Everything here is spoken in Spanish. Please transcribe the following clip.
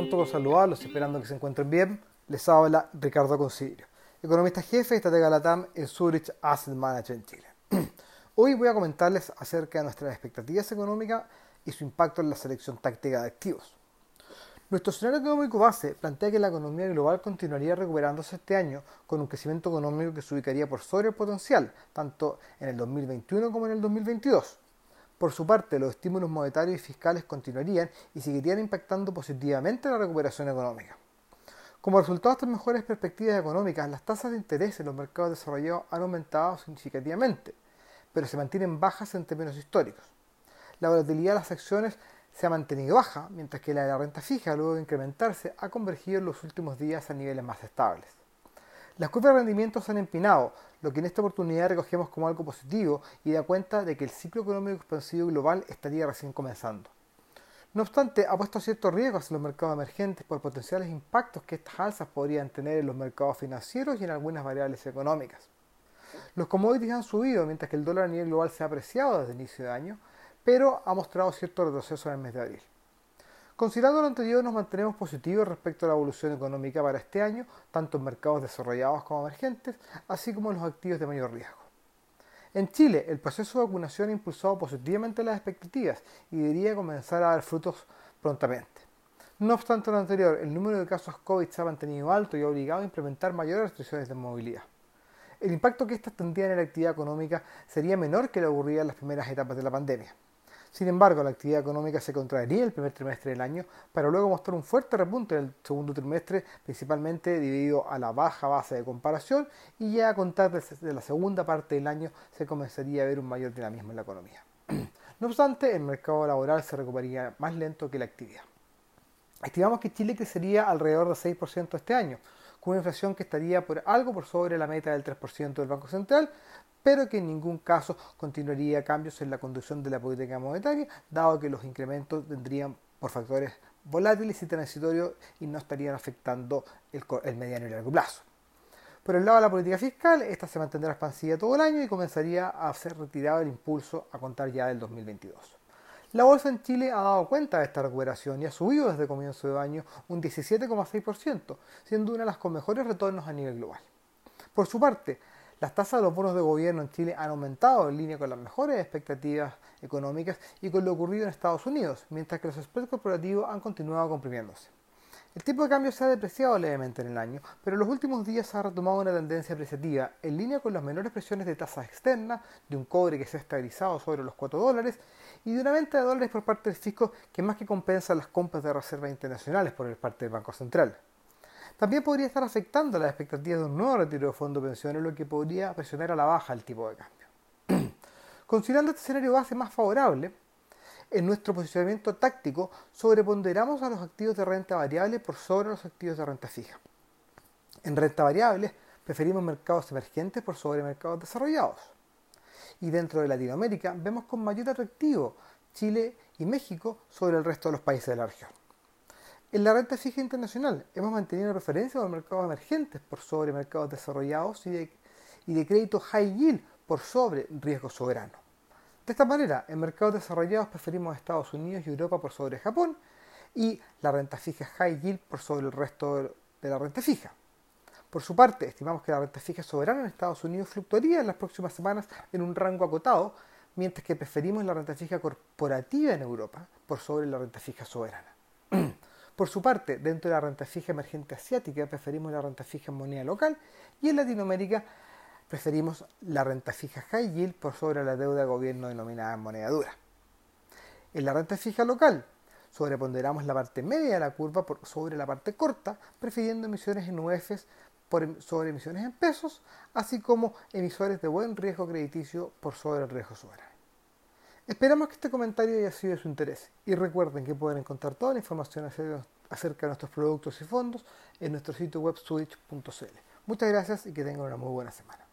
junto con saludarlos esperando que se encuentren bien, les habla Ricardo Consiglio, economista jefe y estratega Latam en Zurich Asset Management Chile. Hoy voy a comentarles acerca de nuestras expectativas económicas y su impacto en la selección táctica de activos. Nuestro escenario económico base plantea que la economía global continuaría recuperándose este año con un crecimiento económico que se ubicaría por sobre el potencial, tanto en el 2021 como en el 2022. Por su parte, los estímulos monetarios y fiscales continuarían y seguirían impactando positivamente la recuperación económica. Como resultado de estas mejores perspectivas económicas, las tasas de interés en los mercados desarrollados han aumentado significativamente, pero se mantienen bajas en términos históricos. La volatilidad de las acciones se ha mantenido baja, mientras que la de la renta fija, luego de incrementarse, ha convergido en los últimos días a niveles más estables. Las curvas de rendimiento se han empinado, lo que en esta oportunidad recogemos como algo positivo y da cuenta de que el ciclo económico expansivo global estaría recién comenzando. No obstante, ha puesto ciertos riesgos en los mercados emergentes por potenciales impactos que estas alzas podrían tener en los mercados financieros y en algunas variables económicas. Los commodities han subido mientras que el dólar a nivel global se ha apreciado desde el inicio de año, pero ha mostrado cierto retroceso en el mes de abril. Considerando lo anterior, nos mantenemos positivos respecto a la evolución económica para este año, tanto en mercados desarrollados como emergentes, así como en los activos de mayor riesgo. En Chile, el proceso de vacunación ha impulsado positivamente las expectativas y debería comenzar a dar frutos prontamente. No obstante lo anterior, el número de casos COVID se ha mantenido alto y ha obligado a implementar mayores restricciones de movilidad. El impacto que estas tendrían en la actividad económica sería menor que lo ocurría en las primeras etapas de la pandemia. Sin embargo, la actividad económica se contraería el primer trimestre del año para luego mostrar un fuerte repunte en el segundo trimestre, principalmente debido a la baja base de comparación y ya a contar desde la segunda parte del año se comenzaría a ver un mayor dinamismo en la economía. No obstante, el mercado laboral se recuperaría más lento que la actividad. Estimamos que Chile crecería alrededor del 6% este año, con una inflación que estaría por algo por sobre la meta del 3% del Banco Central, pero que en ningún caso continuaría cambios en la conducción de la política monetaria, dado que los incrementos vendrían por factores volátiles y transitorios y no estarían afectando el, mediano y largo plazo. Por el lado de la política fiscal, esta se mantendrá expansiva todo el año y comenzaría a ser retirado el impulso a contar ya del 2022. La bolsa en Chile ha dado cuenta de esta recuperación y ha subido desde comienzo de año un 17,6%, siendo una de las con mejores retornos a nivel global. Por su parte, las tasas de los bonos de gobierno en Chile han aumentado en línea con las mejores expectativas económicas y con lo ocurrido en Estados Unidos, mientras que los spreads corporativos han continuado comprimiéndose. El tipo de cambio se ha depreciado levemente en el año, pero en los últimos días ha retomado una tendencia apreciativa en línea con las menores presiones de tasas externas, de un cobre que se ha estabilizado sobre los 4 dólares y de una venta de dólares por parte del fisco que más que compensa las compras de reservas internacionales por parte del Banco Central. También podría estar afectando las expectativas de un nuevo retiro de fondos de pensiones, lo que podría presionar a la baja el tipo de cambio. Considerando este escenario base más favorable, en nuestro posicionamiento táctico sobreponderamos a los activos de renta variable por sobre los activos de renta fija. En renta variable preferimos mercados emergentes por sobre mercados desarrollados. Y dentro de Latinoamérica vemos con mayor atractivo Chile y México sobre el resto de los países de la región. En la renta fija internacional hemos mantenido referencia a los mercados emergentes por sobre mercados desarrollados y de, y de crédito high yield por sobre riesgo soberano. De esta manera, en mercados desarrollados preferimos Estados Unidos y Europa por sobre Japón y la renta fija high yield por sobre el resto de la renta fija. Por su parte, estimamos que la renta fija soberana en Estados Unidos fluctuaría en las próximas semanas en un rango acotado, mientras que preferimos la renta fija corporativa en Europa por sobre la renta fija soberana. Por su parte, dentro de la renta fija emergente asiática preferimos la renta fija en moneda local y en Latinoamérica preferimos la renta fija high yield por sobre la deuda de gobierno denominada en moneda dura. En la renta fija local sobreponderamos la parte media de la curva por sobre la parte corta, prefiriendo emisiones en UEFs por em, sobre emisiones en pesos, así como emisores de buen riesgo crediticio por sobre el riesgo soberano. Esperamos que este comentario haya sido de su interés y recuerden que pueden encontrar toda la información acerca de nuestros productos y fondos en nuestro sitio web switch.cl. Muchas gracias y que tengan una muy buena semana.